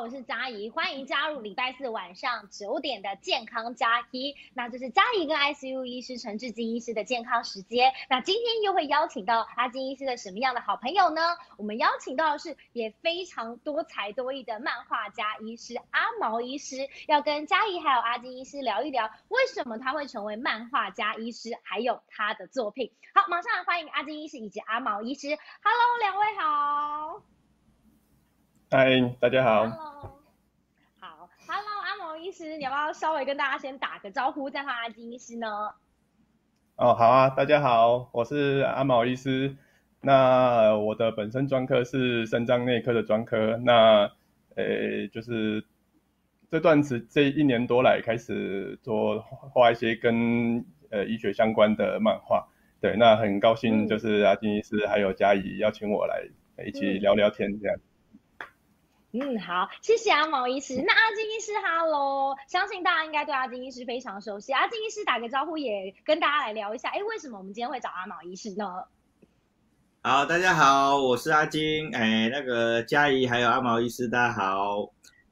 我是嘉怡，欢迎加入礼拜四晚上九点的健康加一。那就是嘉怡跟 ICU 医师陈志金医师的健康时间。那今天又会邀请到阿金医师的什么样的好朋友呢？我们邀请到的是也非常多才多艺的漫画家医师阿毛医师，要跟嘉怡还有阿金医师聊一聊，为什么他会成为漫画家医师，还有他的作品。好，马上来欢迎阿金医师以及阿毛医师。Hello，两位好。嗨，大家好。Hello. 好，Hello，阿毛医师，你要不要稍微跟大家先打个招呼，再换阿金医师呢？哦，好啊，大家好，我是阿毛医师。那我的本身专科是肾脏内科的专科。那，呃，就是这段时这一年多来开始做画一些跟呃医学相关的漫画。对，那很高兴就是阿金医师还有嘉怡邀请我来一起聊聊天这样。嗯，嗯好，谢谢阿毛医师。那阿金医师，Hello，相信大家应该对阿金医师非常熟悉。阿金医师打个招呼，也跟大家来聊一下。哎，为什么我们今天会找阿毛医师呢？好，大家好，我是阿金。哎，那个佳怡还有阿毛医师，大家好。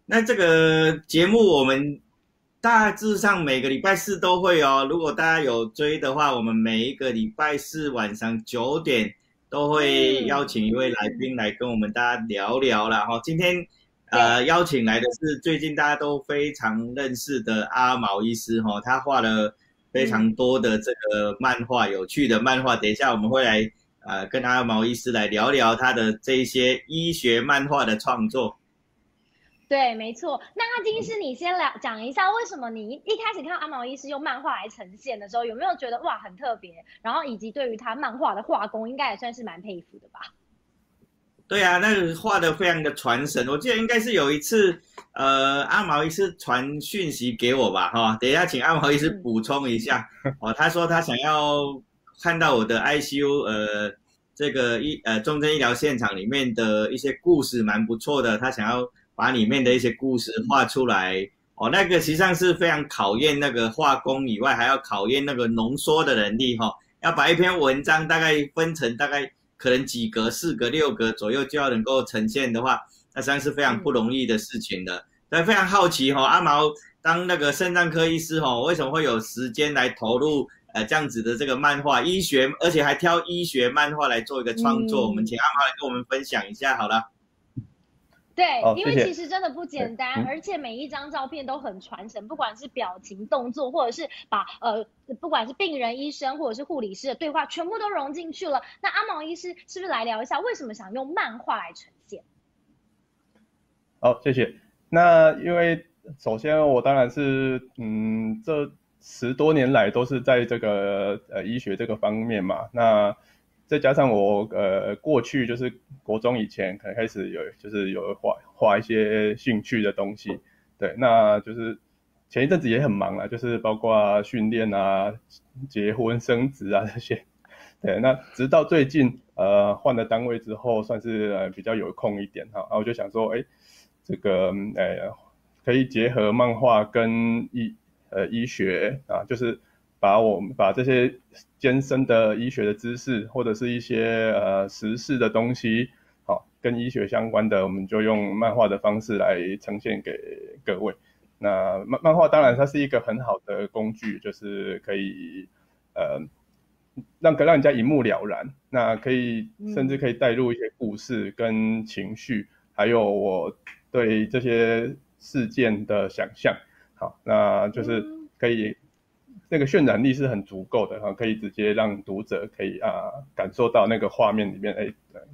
那这个节目我们大致上每个礼拜四都会哦。如果大家有追的话，我们每一个礼拜四晚上九点。都会邀请一位来宾来跟我们大家聊聊了哈。今天呃邀请来的是最近大家都非常认识的阿毛医师哈，他画了非常多的这个漫画，有趣的漫画。等一下我们会来呃跟阿毛医师来聊聊他的这一些医学漫画的创作。对，没错。那阿金医师，你先聊讲一下，为什么你一开始看到阿毛医师用漫画来呈现的时候，有没有觉得哇很特别？然后以及对于他漫画的画工，应该也算是蛮佩服的吧？对啊，那个画的非常的传神。我记得应该是有一次，呃，阿毛医师传讯息给我吧，哈。等一下，请阿毛医师补充一下哦。他说他想要看到我的 ICU，呃，这个医呃重症医疗现场里面的一些故事，蛮不错的。他想要。把里面的一些故事画出来哦，那个实际上是非常考验那个画工以外，还要考验那个浓缩的能力哈。要把一篇文章大概分成大概可能几格、四格、六格左右就要能够呈现的话，那实际上是非常不容易的事情的。所以非常好奇哈，阿毛当那个肾脏科医师哈，为什么会有时间来投入呃这样子的这个漫画医学，而且还挑医学漫画来做一个创作？我们请阿毛来跟我们分享一下好了。对，因为其实真的不简单，而且每一张照片都很传神，不管是表情、动作，或者是把呃，不管是病人、医生或者是护理师的对话，全部都融进去了。那阿毛医师是不是来聊一下，为什么想用漫画来呈现？好，谢谢。那因为首先我当然是嗯，这十多年来都是在这个呃医学这个方面嘛，那。再加上我呃过去就是国中以前可能开始有就是有画画一些兴趣的东西，对，那就是前一阵子也很忙啊，就是包括训练啊、结婚生子啊这些，对，那直到最近呃换了单位之后，算是呃比较有空一点哈，然后我就想说，哎，这个呃可以结合漫画跟医呃医学啊，就是。把我们把这些艰深的医学的知识，或者是一些呃时事的东西，好跟医学相关的，我们就用漫画的方式来呈现给各位。那漫漫画当然它是一个很好的工具，就是可以呃让让人家一目了然。那可以甚至可以带入一些故事跟情绪，还有我对这些事件的想象。好，那就是可以。那个渲染力是很足够的哈，可以直接让读者可以啊感受到那个画面里面，哎，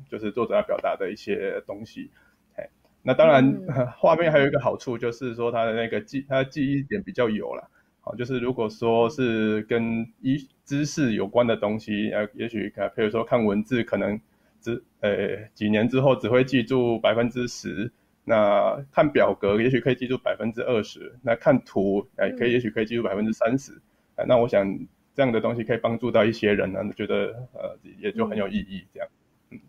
就是作者要表达的一些东西。哎，那当然 画面还有一个好处就是说它的那个记，它的记忆点比较有了。好，就是如果说是跟一知识有关的东西，呃，也许看，比如说看文字，可能只呃几年之后只会记住百分之十。那看表格，也许可以记住百分之二十。那看图，哎，可以，也许可以记住百分之三十。那我想这样的东西可以帮助到一些人呢，觉得呃也就很有意义这样。嗯，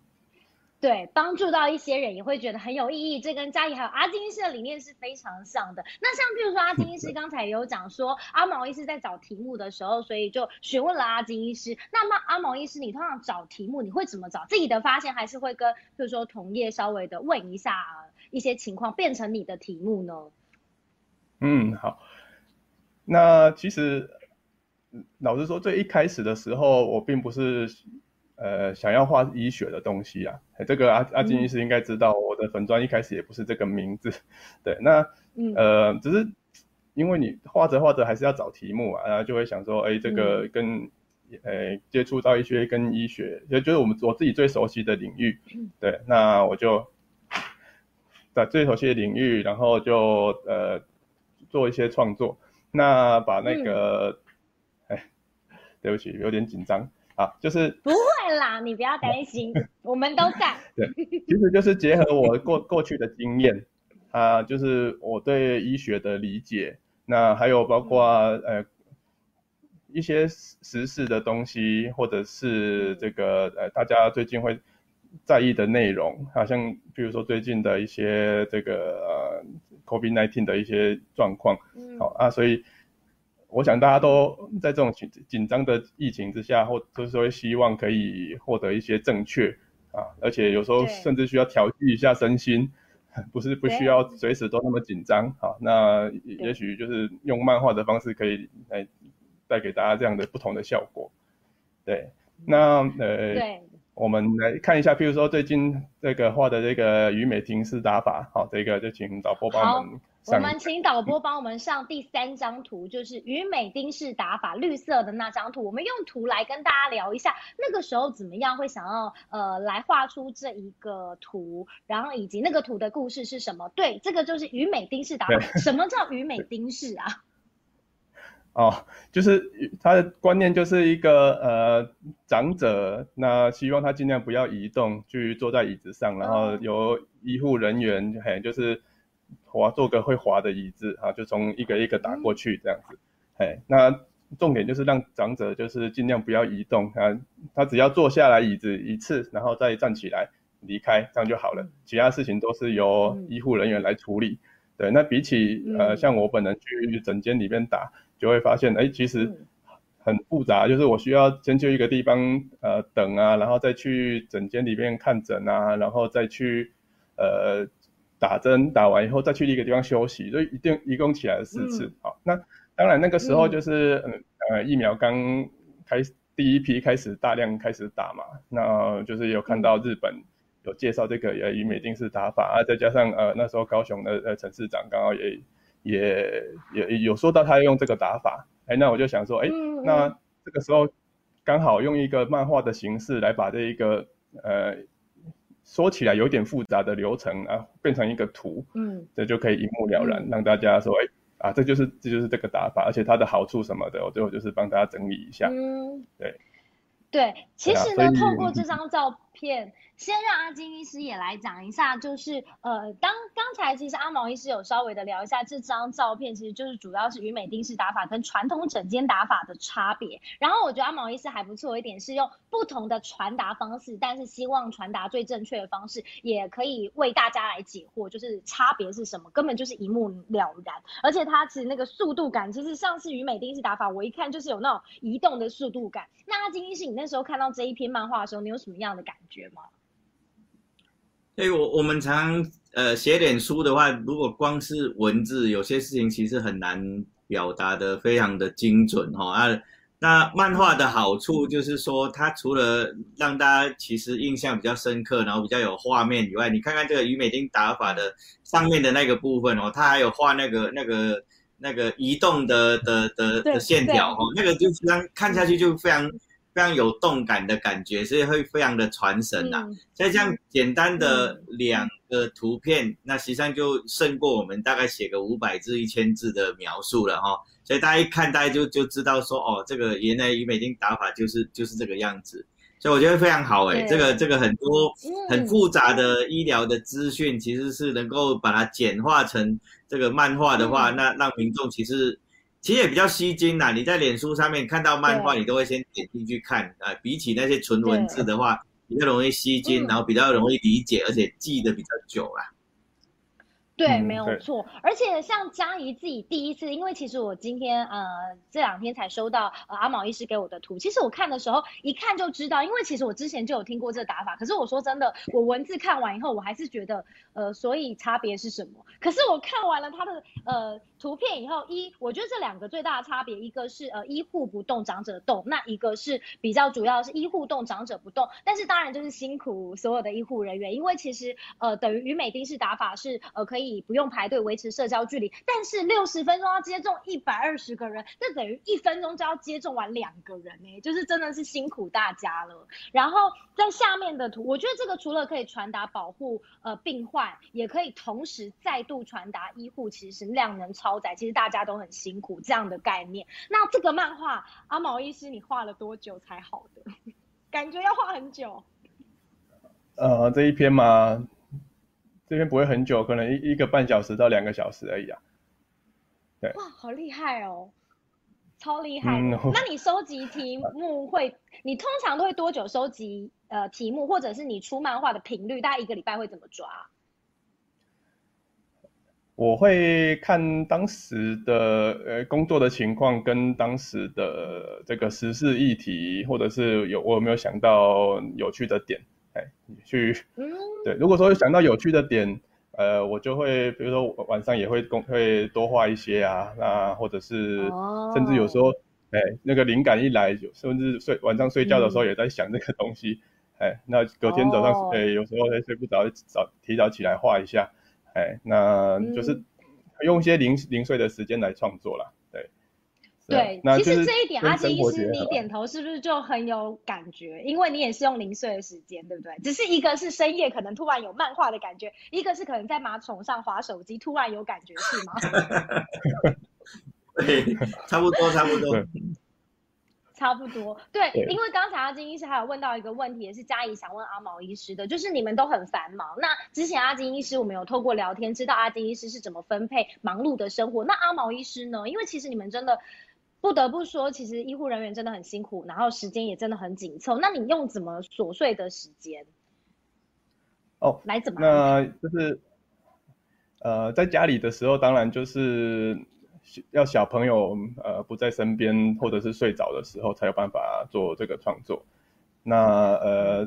对，帮助到一些人也会觉得很有意义，这跟嘉怡还有阿金医师的理念是非常像的。那像譬如说阿金医师 刚才也有讲说，阿毛医师在找题目的时候，所以就询问了阿金医师。那么阿毛医师，你通常找题目你会怎么找？自己的发现还是会跟譬如说同业稍微的问一下。一些情况变成你的题目呢？嗯，好。那其实老实说，最一开始的时候，我并不是呃想要画医学的东西啊。这个阿阿金医师应该知道，我的粉砖一开始也不是这个名字。对，那呃，只是因为你画着画着还是要找题目啊，然后就会想说，哎，这个跟呃接触到一些跟医学，也就是我们我自己最熟悉的领域。对，那我就在最熟悉的领域，然后就呃做一些创作。那把那个，哎，对不起，有点紧张啊，就是不会啦，你不要担心，我们都在。对，其实就是结合我过 过去的经验，啊，就是我对医学的理解，那还有包括呃一些时事的东西，或者是这个呃大家最近会在意的内容，好像比如说最近的一些这个呃。COVID-19 的一些状况，好啊，所以我想大家都在这种紧紧张的疫情之下，或就是说希望可以获得一些正确啊，而且有时候甚至需要调剂一下身心，不是不需要随时都那么紧张啊，那也许就是用漫画的方式可以来带给大家这样的不同的效果。对，那呃。我们来看一下，譬如说最近这个画的这个虞美婷式打法，好，这个就请导播帮我们上。我们请导播帮我们上第三张图，就是虞美丁式打法，绿色的那张图。我们用图来跟大家聊一下，那个时候怎么样会想要呃来画出这一个图，然后以及那个图的故事是什么？对，这个就是虞美丁式打法。什么叫虞美丁式啊？哦，就是他的观念就是一个呃长者，那希望他尽量不要移动，去坐在椅子上，然后由医护人员嘿，就是滑坐个会滑的椅子啊，就从一个一个打过去这样子，嘿，那重点就是让长者就是尽量不要移动啊，他只要坐下来椅子一次，然后再站起来离开，这样就好了，其他事情都是由医护人员来处理。对，那比起呃像我本人去诊间里面打。就会发现，哎，其实很复杂，就是我需要先去一个地方，呃，等啊，然后再去诊间里面看诊啊，然后再去，呃，打针，打完以后再去一个地方休息，所以一定一共起来了四次。好，那当然那个时候就是，呃，疫苗刚开第一批开始大量开始打嘛，那就是有看到日本有介绍这个呃以美定式打法啊，再加上呃那时候高雄的呃陈市长刚好也。也也有说到他用这个打法，哎，那我就想说，哎，那这个时候刚好用一个漫画的形式来把这一个呃说起来有点复杂的流程啊变成一个图，嗯，这就可以一目了然，让大家说，哎啊，这就是这就是这个打法，而且它的好处什么的，我最后就是帮大家整理一下，嗯，对，对，其实呢，透过这张 照片。先让阿金医师也来讲一下，就是呃，当刚才其实阿毛医师有稍微的聊一下这张照片，其实就是主要是与美丁式打法跟传统整间打法的差别。然后我觉得阿毛医师还不错一点是用不同的传达方式，但是希望传达最正确的方式，也可以为大家来解惑，就是差别是什么，根本就是一目了然。而且他其实那个速度感，其实像是与美丁式打法，我一看就是有那种移动的速度感。那阿金医师，你那时候看到这一篇漫画的时候，你有什么样的感觉吗？所以我我们常呃写点书的话，如果光是文字，有些事情其实很难表达的非常的精准哈啊。那漫画的好处就是说，它除了让大家其实印象比较深刻，然后比较有画面以外，你看看这个于美丁打法的上面的那个部分哦，它还有画那个那个那个移动的的的的线条哦，那个就非常看下去就非常。非常有动感的感觉，所以会非常的传神呐。所以这样简单的两个图片，那实际上就胜过我们大概写个五百字、一千字的描述了哈。所以大家一看，大家就就知道说，哦，这个原来于美金打法就是就是这个样子。所以我觉得非常好哎，这个这个很多很复杂的医疗的资讯，其实是能够把它简化成这个漫画的话，那让民众其实。其实也比较吸睛啦，你在脸书上面看到漫画，你都会先点进去看啊。比起那些纯文字的话，比较容易吸睛，然后比较容易理解，而且记得比较久啦。对，嗯没有对错。而且像佳怡自己第一次，因为其实我今天呃这两天才收到呃阿毛医师给我的图，其实我看的时候一看就知道，因为其实我之前就有听过这个打法，可是我说真的，我文字看完以后，我还是觉得呃，所以差别是什么？可是我看完了他的呃图片以后，一我觉得这两个最大的差别，一个是呃医护不动，长者动，那一个是比较主要是医护动，长者不动。但是当然就是辛苦所有的医护人员，因为其实呃等于于美丁式打法是呃可以不用排队维持社交距离，但是六十分钟要接种一百二十个人，这等于一分钟就要接种完两个人呢、就是真的是辛苦大家了。然后在下面的图，我觉得这个除了可以传达保护呃病患，也可以同时再度传达医护其实量能超载，其实大家都很辛苦这样的概念。那这个漫画阿毛医师你画了多久才好的？感觉要画很久。呃，这一篇嘛，这边不会很久，可能一一个半小时到两个小时而已啊。对哇，好厉害哦，超厉害！嗯那你收集题目会，你通常都会多久收集呃题目，或者是你出漫画的频率，大概一个礼拜会怎么抓？我会看当时的呃工作的情况，跟当时的这个时事议题，或者是有我有没有想到有趣的点，哎，去嗯，对。如果说想到有趣的点，呃，我就会比如说晚上也会工会多画一些啊，那或者是哦甚至有时候，哎，那个灵感一来，有甚至睡晚上睡觉的时候也在想这个东西，哎，那隔天早哦上哎有时候会睡不着，早提早起来画一下。哎，那就是嗯用一些零零碎的时间来创作啦，对。其那就是实这一点，阿金医师你点头是不是就很有感觉？因为你也是用零碎的时间，对不对？只是一个是深夜可能突然有漫画的感觉，一个是可能在马桶上划手机突然有感觉，是吗？对，差不多差不多。差不多，对，对因为刚才阿金医师还有问到一个问题，也是嘉怡想问阿毛医师的，就是你们都很繁忙。那之前阿金医师我们有透过聊天知道阿金医师是怎么分配忙碌的生活，那阿毛医师呢？因为其实你们真的不得不说，其实医护人员真的很辛苦，然后时间也真的很紧凑。那你用怎么琐碎的时间哦，来怎么？那就是呃，在家里的时候，当然就是要小朋友呃不在身边，或者是睡着的时候，才有办法做这个创作。那呃，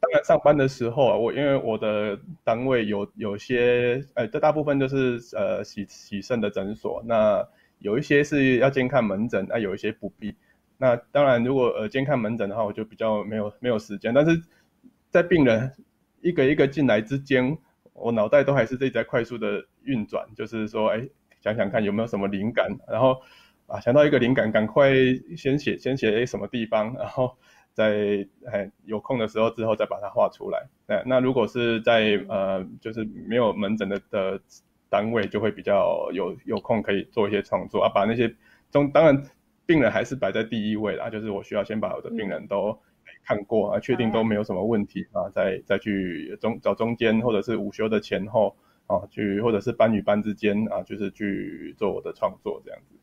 当然上班的时候啊，我因为我的单位有有些呃，这大部分就是呃洗洗肾的诊所，那有一些是要监看门诊，那有一些不必。那当然，如果呃监看门诊的话，我就比较没有没有时间，但是在病人一个一个进来之间，我脑袋都还是一直在快速的运转，就是说，哎，想想看有没有什么灵感，然后啊想到一个灵感，赶快先写先写哎什么地方，然后在哎有空的时候之后再把它画出来。那那如果是在呃就是没有门诊的的单位，就会比较有有空可以做一些创作啊，把那些中当然病人还是摆在第一位啦，就是我需要先把我的病人都看过啊，确定都没有什么问题啊，再再去中找中间或者是午休的前后啊，去或者是班与班之间啊，就是去做我的创作这样子。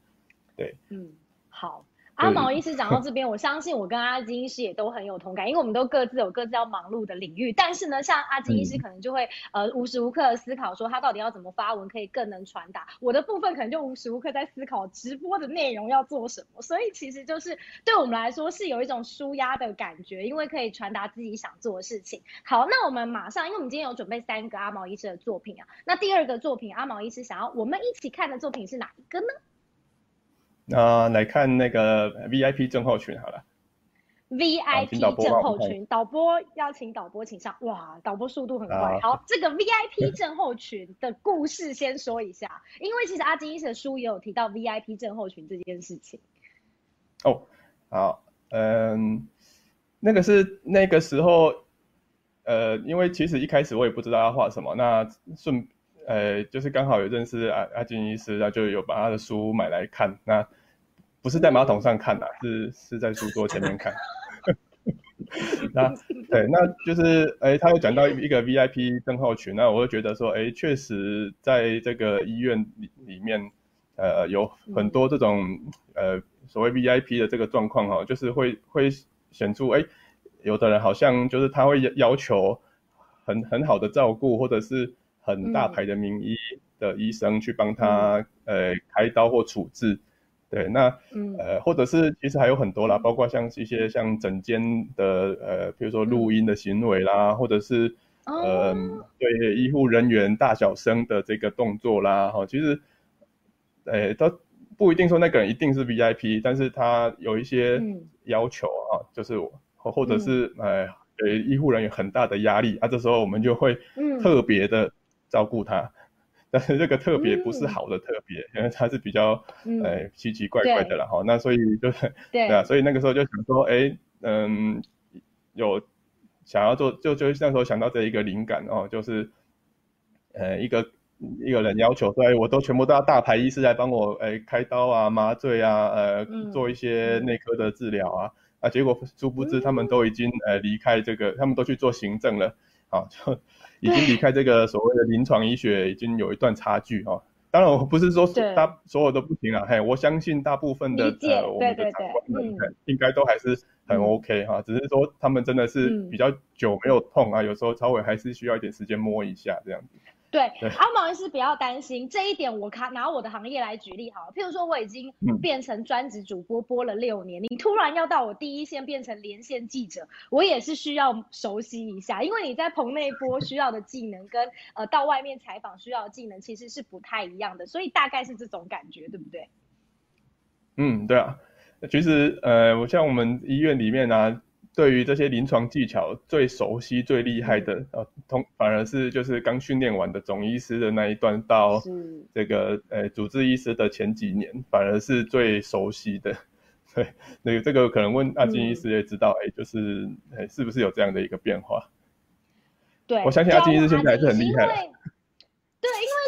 对嗯，好。阿毛医师讲到这边，我相信我跟阿金医师也都很有同感，因为我们都各自有各自要忙碌的领域。但是呢，像阿金医师可能就会、呃无时无刻的思考说他到底要怎么发文可以更能传达。我的部分可能就无时无刻在思考直播的内容要做什么。所以其实就是对我们来说是有一种舒压的感觉，因为可以传达自己想做的事情。好，那我们马上，因为我们今天有准备三个阿毛医师的作品啊，那第二个作品阿毛医师想要我们一起看的作品是哪一个呢？那来看那个 VIP 症候群好了。VIP 导播症帮我们看候群，导播邀请导播请上。哇，导播速度很快。好好，这个 VIP 症候群的故事先说一下，因为其实阿金医生的书也有提到 VIP 症候群这件事情。哦，好，嗯，那个是那个时候，呃，因为其实一开始我也不知道要画什么，那顺，呃，就是刚好有认识阿阿金医师，那就有把他的书买来看，那不是在马桶上看的，是是在书桌前面看。那对，那就是哎，他有讲到一个 VIP 症候群，那我就觉得说，哎，确实在这个医院里里面，呃，有很多这种呃所谓 VIP 的这个状况哈，就是会会显出哎，有的人好像就是他会要求很很好的照顾，或者是很大牌的名医的医生去帮他呃开刀或处置。对，那呃，或者是其实还有很多啦，包括像一些像诊间的呃，比如说录音的行为啦，或者是呃，对医护人员大小声的这个动作啦，哈，其实，呃，都不一定说那个人一定是 VIP，但是他有一些要求啊，就是或或者是呃，给医护人员很大的压力啊，这时候我们就会特别的照顾他。但是这个特别不是好的特别，因为他是比较呃奇奇怪怪的了哈。那所以就是对啊，所以那个时候就想说，哎，嗯，有想要做，就就那时候想到这一个灵感哦，就是呃一个一个人要求说，哎，我都全部都要大牌医师来帮我哎开刀啊、麻醉啊、呃做一些内科的治疗啊啊，结果殊不知他们都已经呃离开这个，他们都去做行政了，啊就。已经离开这个所谓的临床医学，已经有一段差距哈。当然，我不是说大所有都不行啊，嘿，我相信大部分的呃我们的长官们应该都还是很 OK 哈。只是说他们真的是比较久没有痛啊，有时候稍微还是需要一点时间摸一下这样子。对，阿毛医师不要担心这一点，我看拿我的行业来举例好，譬如说我已经变成专职主播播了六年，你突然要到我第一线变成连线记者，我也是需要熟悉一下，因为你在棚内播需要的技能跟呃到外面采访需要的技能其实是不太一样的，所以大概是这种感觉，对不对？嗯，对啊，其实呃，我像我们医院里面呢。对于这些临床技巧最熟悉、最厉害的，呃，通反而是就是刚训练完的总医师的那一段到这个呃主治医师的前几年，反而是最熟悉的。对，那个这个可能问阿金医师也知道，哎，就是哎是不是有这样的一个变化？对，我相信阿金医师现在还是很厉害。对，因为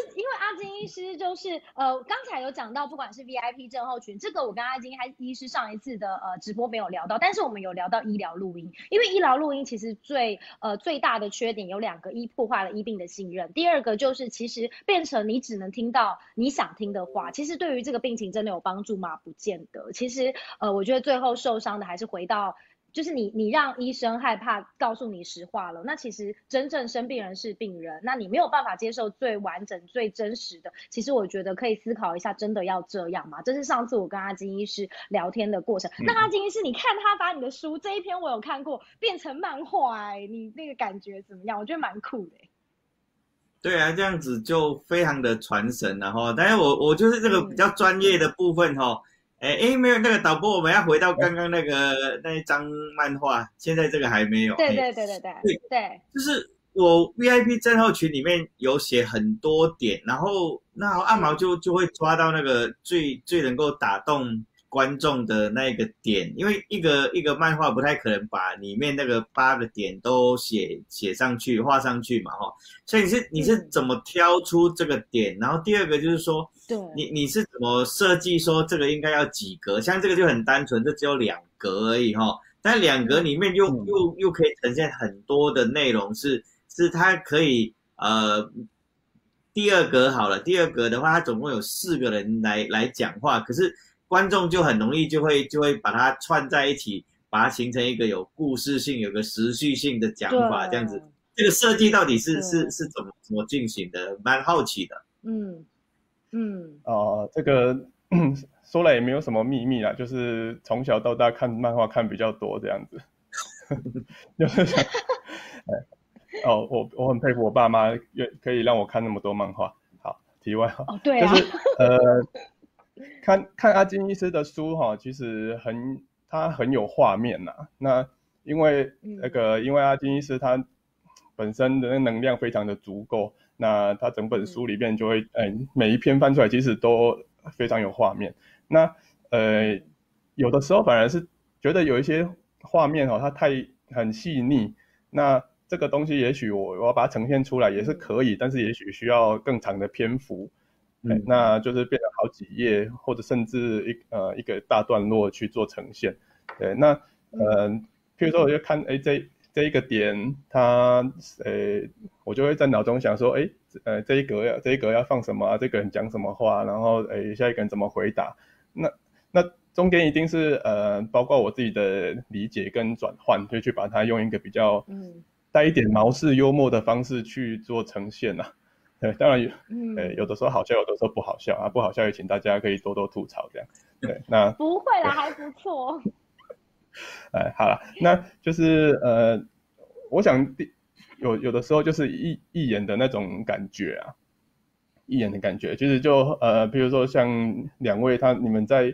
医师就是呃，刚才有讲到，不管是 VIP 症候群，这个我跟阿金还医师上一次的呃直播没有聊到，但是我们有聊到医疗录音，因为医疗录音其实最呃最大的缺点有两个，一破坏了医病的信任，第二个就是其实变成你只能听到你想听的话，其实对于这个病情真的有帮助吗？不见得，其实呃我觉得最后受伤的还是回到。就是你，你让医生害怕告诉你实话了。那其实真正生病人是病人，那你没有办法接受最完整、最真实的。其实我觉得可以思考一下，真的要这样吗？这是上次我跟阿金医师聊天的过程。那阿金医师，你看他把你的书这一篇我有看过，变成漫画，哎，你那个感觉怎么样？我觉得蛮酷的。对啊，这样子就非常的传神然后。但是我我就是这个比较专业的部分哈。哎哎，没有那个导播，我们要回到刚刚那个那一张漫画，现在这个还没有。对对对对对对对，就是我 VIP 账号群里面有写很多点，然后那阿毛就就会抓到那个最最能够打动。观众的那个点，因为一个一个漫画不太可能把里面那个八个点都写写上去、画上去嘛，哈。所以你是你是怎么挑出这个点？然后第二个就是说，对，你你是怎么设计说这个应该要几格？像这个就很单纯，这只有两格而已，哈。但两格里面又又又可以呈现很多的内容，是是它可以呃，第二格好了，第二格的话，它总共有四个人来来讲话，可是。观众就很容易就会就会把它串在一起，把它形成一个有故事性、有个时序性的讲法，这样子。这个设计到底是是是怎么怎么进行的？蛮好奇的。嗯嗯。哦，这个 说来也没有什么秘密啦，就是从小到大看漫画看比较多这样子。就是想，哦，我我很佩服我爸妈，愿可以让我看那么多漫画。好，题外话。哦，对啊。就是呃。看看阿金医师的书哈，其实很他很有画面呐。那因为那个因为阿金医师他本身的能量非常的足够，那他整本书里面就会哎每一篇翻出来其实都非常有画面。那呃有的时候反而是觉得有一些画面哈，它太很细腻。那这个东西也许我我要把它呈现出来也是可以，但是也许需要更长的篇幅。那就是变成好几页，或者甚至一呃一个大段落去做呈现。对，那呃，譬如说我就看，哎，这这一个点，它呃，我就会在脑中想说，哎，呃，这一格要这一格要放什么啊？这个人讲什么话？然后，哎，下一个人怎么回答？那那中间一定是呃，包括我自己的理解跟转换，就去把它用一个比较带一点毛式幽默的方式去做呈现呐。对，当然有，呃，有的时候好笑，有的时候不好笑啊，不好笑也请大家可以多多吐槽这样。对，那不会啦，还不错。哎，好了，那就是呃，我想第有有的时候就是一一眼的那种感觉啊，一眼的感觉，其实就呃，比如说像两位他你们在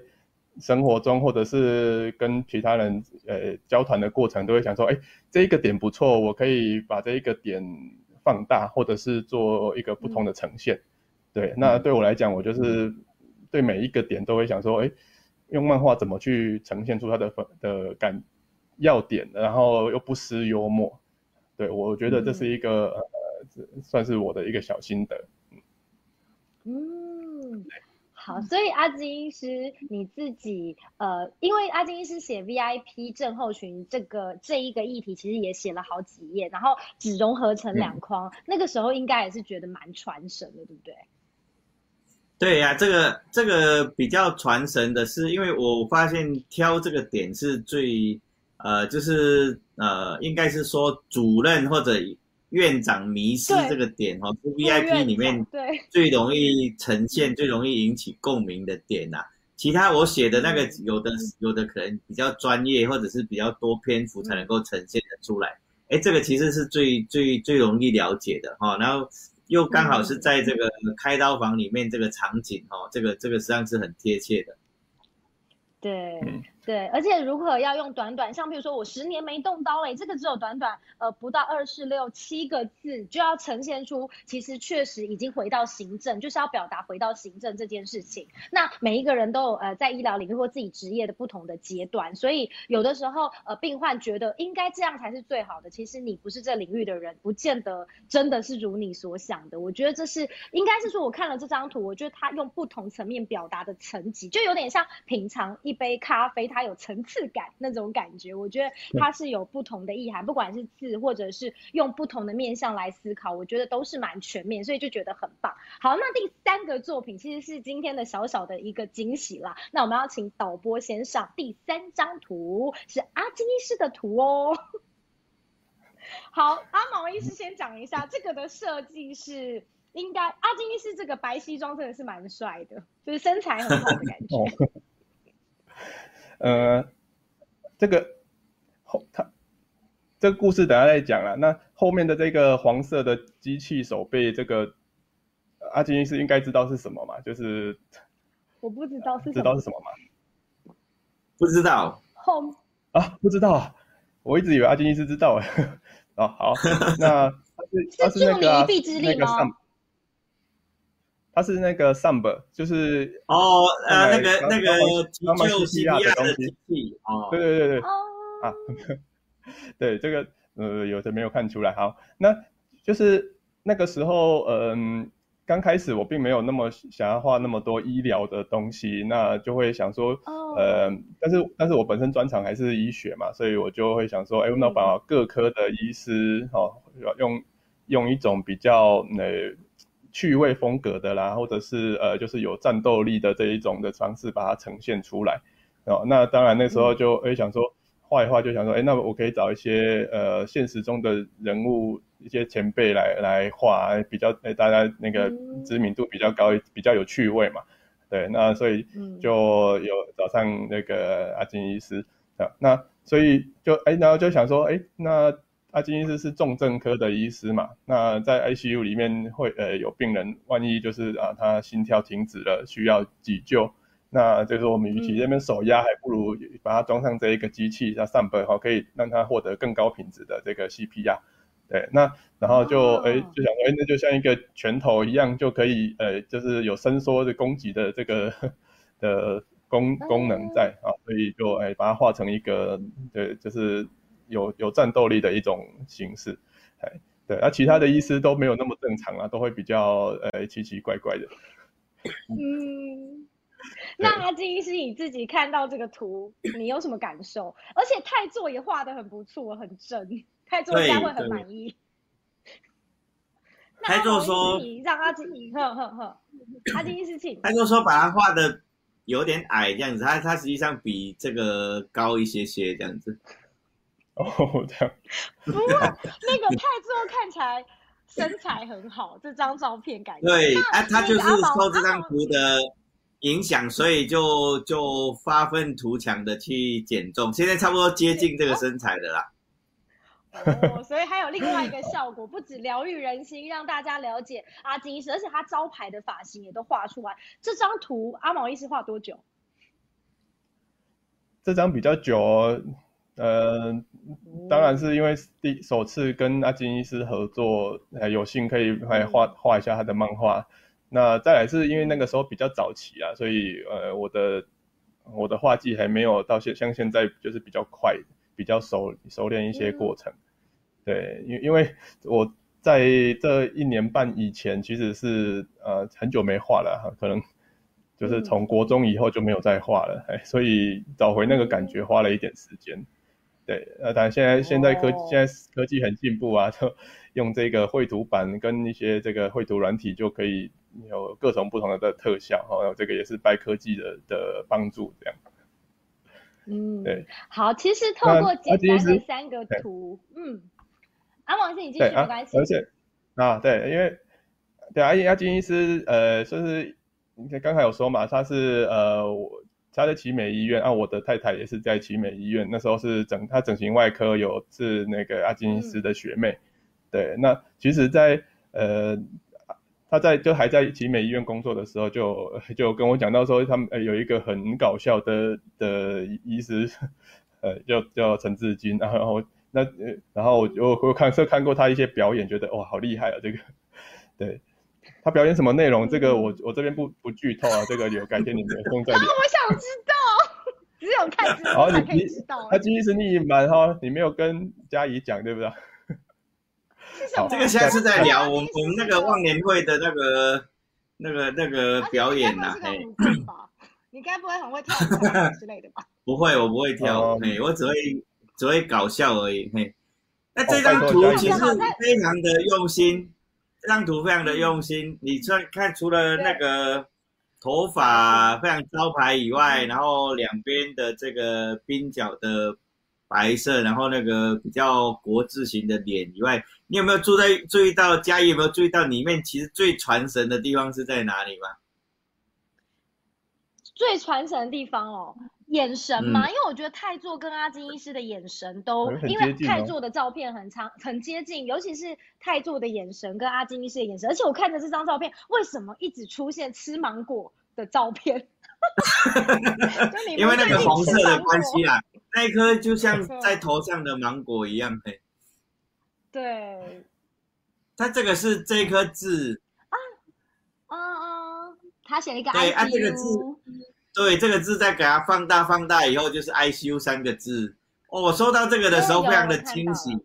生活中或者是跟其他人呃交谈的过程，都会想说，哎，这一个点不错，我可以把这一个点放大，或者是做一个不同的呈现。对，那对我来讲，我就是对每一个点都会想说，哎。用漫画怎么去呈现出它的的感要点，然后又不失幽默，对我觉得这是一个呃，算是我的一个小心得。嗯，好，所以阿金医师你自己呃，因为阿金医师写 VIP 症候群这个这一个议题，其实也写了好几页，然后只融合成两框，那个时候应该也是觉得蛮传神的，对不对？对呀，这个这个比较传神的是，因为我发现挑这个点是最，呃，就是呃，应该是说主任或者院长迷失这个点哦，是 VIP 里面最容易呈现、最容易引起共鸣的点呐。其他我写的那个有的有的可能比较专业，或者是比较多篇幅才能够呈现的出来。哎，这个其实是最最最容易了解的哈，然后。又刚好是在这个开刀房里面这个场景哦，这个这个实际上是很贴切的。对。对，而且如果要用短短，像比如说我十年没动刀嘞，这个只有短短呃不到二四六七个字，就要呈现出其实确实已经回到行政，就是要表达回到行政这件事情。那每一个人都有呃在医疗领域或自己职业的不同的阶段，所以有的时候呃病患觉得应该这样才是最好的，其实你不是这领域的人，不见得真的是如你所想的。我觉得这是应该是说我看了这张图，我觉得他用不同层面表达的层级，就有点像品尝一杯咖啡。它有层次感那种感觉，我觉得它是有不同的意涵，不管是字或者是用不同的面向来思考，我觉得都是蛮全面，所以就觉得很棒。好，那第三个作品其实是今天的小小的一个惊喜啦。那我们要请导播先上第三张图，是阿金医师的图哦。好，阿毛医师先讲一下这个的设计是应该阿金医师这个白西装真的是蛮帅的，就是身材很好的感觉。呃，这个后他这个故事等下再讲了。那后面的这个黄色的机器手被，这个阿金医师应该知道是什么嘛？就是我不知道是知道是什么吗？不知道后啊，不知道啊，我一直以为阿金医师知道哎。哦，好，那他是他是那个那个上。它是那个 Samba，就是哦，呃，那个那个急救 CPR 的东西，哦，对对对对，啊，对这个呃，有的没有看出来，好，那就是那个时候，嗯，刚开始我并没有那么想要画那么多医疗的东西，那就会想说，呃，但是但是我本身专长还是医学嘛，所以我就会想说，哎，那把各科的医师，哦，用用一种比较呃。趣味风格的啦，或者是呃，就是有战斗力的这一种的方式把它呈现出来哦。那当然那时候就哎想说画一画，就想说哎，那我可以找一些呃现实中的人物一些前辈来来画，比较哎大家那个知名度比较高，比较有趣味嘛。对，那所以就有找上那个阿金医师啊，那所以就哎然后就想说哎那。阿金医师是重症科的医师嘛？那在 ICU 里面会呃有病人，万一就是啊他心跳停止了，需要急救，那就是我们与其这边手压，还不如把它装上这一个机器，叫上本哈，可以让它获得更高品质的这个 CPR。对，那然后就哎就想说，哎那就像一个拳头一样，就可以呃就是有伸缩的攻击的这个的功功能在啊，所以就哎把它画成一个对就是。有有战斗力的一种形式，哎，对，那其他的医师都没有那么正常啊，都会比较呃奇奇怪怪的。嗯，那阿金医师你自己看到这个图，你有什么感受？而且泰座也画的很不错，很正，泰座应该会很满意。泰座说让阿金，呵呵呵，阿金医师请。泰作说把他画的有点矮这样子，他他实际上比这个高一些些这样子。哦，这样。不过那个泰作看起来身材很好，这张照片感觉。对，那啊，他就是受这张阿毛图的影响，所以就就发愤图强的去减重，现在差不多接近这个身材的啦。哦，所以还有另外一个效果，不止疗愈人心，让大家了解阿金医师，而且他招牌的发型也都画出来。这张图阿毛医师画多久？这张比较久哦，呃，当然是因为第首次跟阿金医师合作，呃，有幸可以来画画一下他的漫画。那再来是因为那个时候比较早期啊，所以呃，我的我的画技还没有到现像现在就是比较快，比较熟熟练一些过程。对，因因为我在这一年半以前其实是呃很久没画了哈，可能就是从国中以后就没有再画了，哎，所以找回那个感觉花了一点时间。对，呃，当然现在现在科哦现在科技很进步啊，就 用这个绘图板跟一些这个绘图软体就可以有各种不同的的特效哈，这个也是拜科技的的帮助这样。嗯，对。好，其实透那过简单的三个对图，嗯，阿毛医师你继续对啊没关，系。而且啊，对，因为对阿阿金医师，呃，就是你看刚才有说嘛，他是呃，我他在奇美医院啊，我的太太也是在奇美医院，那时候是整他整形外科有是那个阿金医师的学妹，对，那其实在，呃。他在就还在奇美医院工作的时候就，就跟我讲到说，他们呃有一个很搞笑的的医师，呃，叫叫陈志金，然后那呃，然后我我我看是看过他一些表演，觉得哇好厉害啊，这个，对他表演什么内容，这个我我这边不不剧透啊，这个有改天你们有空再聊。我想知道，只有看直播才可以好你你知道。他今天是你隐瞒哈，你没有跟佳怡讲对不对？是什么？这个下次再聊，啊我们我们那个忘年会的那个那个那个表演呐、啊嘿，你该不会很会跳舞 之类的吧？不会，我不会跳嘿，我只会只会搞笑而已，嘿。那这哦张图其实非常的用心，这张图非常的用心。你看看，除了那个头发非常招牌以外，然后两边的这个鬓角的白色，然后那个比较国字形的脸以外，你有没有注在注意到嘉怡有没有注意到里面其实最传神的地方是在哪里吗？最传神的地方哦，眼神嘛，嗯。因为我觉得泰座跟阿金医师的眼神都，因为泰座的照片很长很接近，尤其是泰座的眼神跟阿金医师的眼神，而且我看着这张照片，为什么一直出现吃芒果的照片？因为那个红色的关系啊，那一颗就像在头上的芒果一样，嘿。对，它这个是这颗字，嗯嗯，他写了一个对啊这个 ICU，对，这个字再给它放大放大以后就是 ICU 三个字。哦，我收到这个的时候非常的惊喜。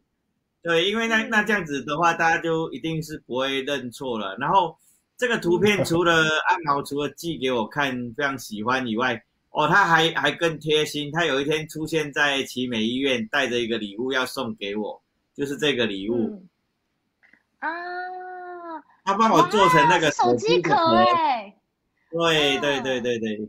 对，因为那嗯。那这样子的话，大家就一定是不会认错了。然后这个图片除了阿毛除了寄给我看非常喜欢以外，哦，他还还更贴心，他有一天出现在奇美医院，带着一个礼物要送给我，就是这个礼物，嗯。啊，他帮我做成那个哇手机壳对嗯对对对对，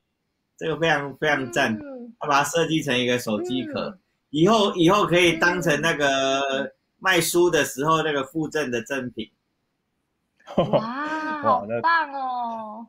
这个非常非常赞。嗯他把它设计成一个手机壳，嗯以后以后可以当成那个卖书的时候那个附赠的赠品，哇，好那棒哦！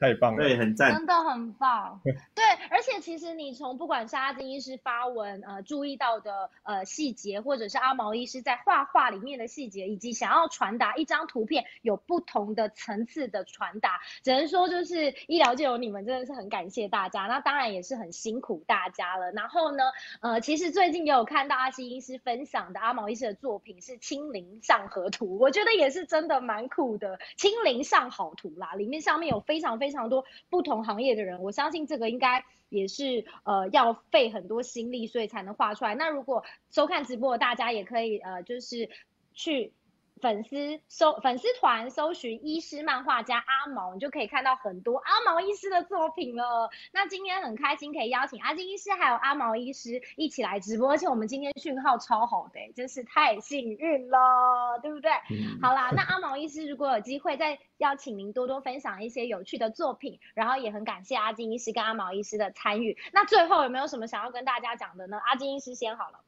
太棒了。对，很赞。真的很棒，对，而且其实你从不管是阿金医师发文呃注意到的呃细节，或者是阿毛医师在画画里面的细节，以及想要传达一张图片有不同的层次的传达，只能说就是医疗界有你们真的是很感谢大家，那当然也是很辛苦大家了。然后呢，呃，其实最近也有看到阿金医师分享的阿毛医师的作品是清零上河图，我觉得也是真的蛮酷的，清零上好图啦，里面上面有非常非常非常多不同行业的人，我相信这个应该也是呃要费很多心力，所以才能画出来。那如果收看直播的大家也可以呃就是去。粉丝搜粉丝团搜寻医师漫画家阿毛，你就可以看到很多阿毛医师的作品了。那今天很开心可以邀请阿金医师还有阿毛医师一起来直播，而且我们今天讯号超好的、真是太幸运了，对不对？嗯好啦，那阿毛医师如果有机会再邀请您多多分享一些有趣的作品，然后也很感谢阿金医师跟阿毛医师的参与。那最后有没有什么想要跟大家讲的呢？阿金医师先好了，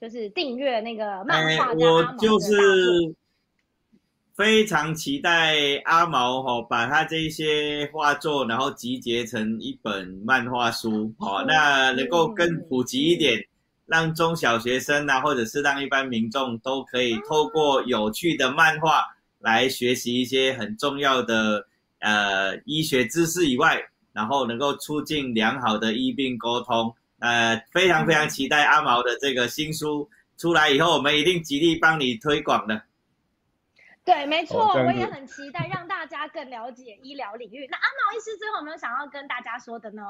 就是订阅那个漫哎画家阿毛非常期待阿毛哈把他这些画作，然后集结成一本漫画书哦，那能够更普及一点，让中小学生啊，或者是让一般民众都可以透过有趣的漫画来学习一些很重要的呃医学知识以外，然后能够促进良好的医病沟通。呃，非常非常期待阿毛的这个新书出来以后，我们一定极力帮你推广的。对，没错，我也很期待让大家更了解医疗领域。那阿毛医师最后有没有想要跟大家说的呢？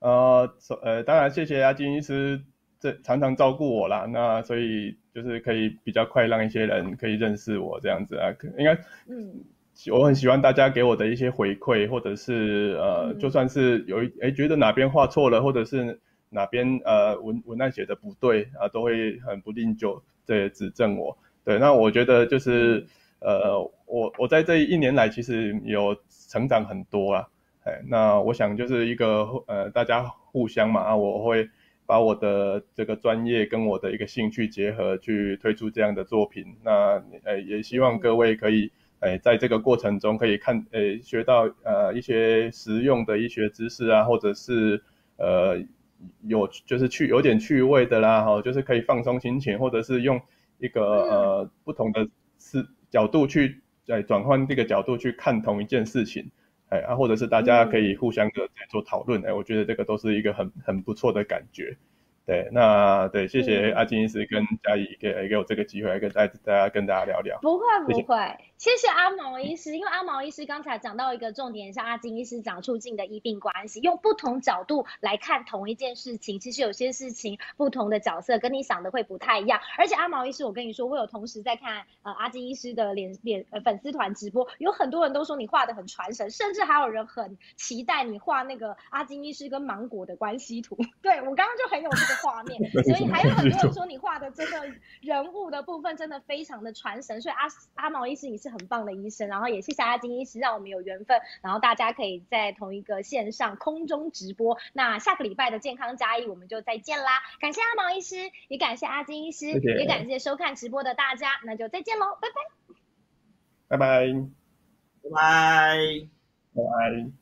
呃，呃，当然谢谢阿金医师，这常常照顾我啦。那所以就是可以比较快让一些人可以认识我这样子啊。应该，嗯，我很喜欢大家给我的一些回馈，或者是呃，就算是有一哎觉得哪边画错了，或者是哪边呃文文案写的不对啊，都会很不吝就这指正我。对，那我觉得就是，呃，我我在这一年来其实有成长很多啊，哎，那我想就是一个呃，大家互相嘛，啊，我会把我的这个专业跟我的一个兴趣结合，去推出这样的作品。那呃，也希望各位可以，哎，在这个过程中可以看，哎，学到呃一些实用的医学知识啊，或者是呃有就是趣有点趣味的啦，哈，就是可以放松心情，或者是用。一个呃不同的视角度去在转换这个角度去看同一件事情，哎啊，或者是大家可以互相的在做讨论，哎，我觉得这个都是一个很很不错的感觉。对，那对，谢谢阿金医师跟嘉怡给给我这个机会，跟大大家跟大家聊聊。不会不会，谢谢阿毛医师，因为阿毛医师刚才讲到一个重点，像阿金医师讲促进的医病关系，用不同角度来看同一件事情，其实有些事情不同的角色跟你想的会不太一样。而且阿毛医师，我跟你说，我有同时在看呃阿金医师的脸脸呃粉丝团直播，有很多人都说你画的很传神，甚至还有人很期待你画那个阿金医师跟芒果的关系图。对我刚刚就很有这个画面，所以还有很多人说你画的真的人物的部分真的非常的传神，所以阿阿毛医师你是。很棒的医生，然后也谢谢阿金医师，让我们有缘分，然后大家可以在同一个线上空中直播。那下个礼拜的健康加一，我们就再见啦！感谢阿毛医师，也感谢阿金医师，也感谢收看直播的大家，那就再见喽，拜拜，拜拜，拜拜，拜拜。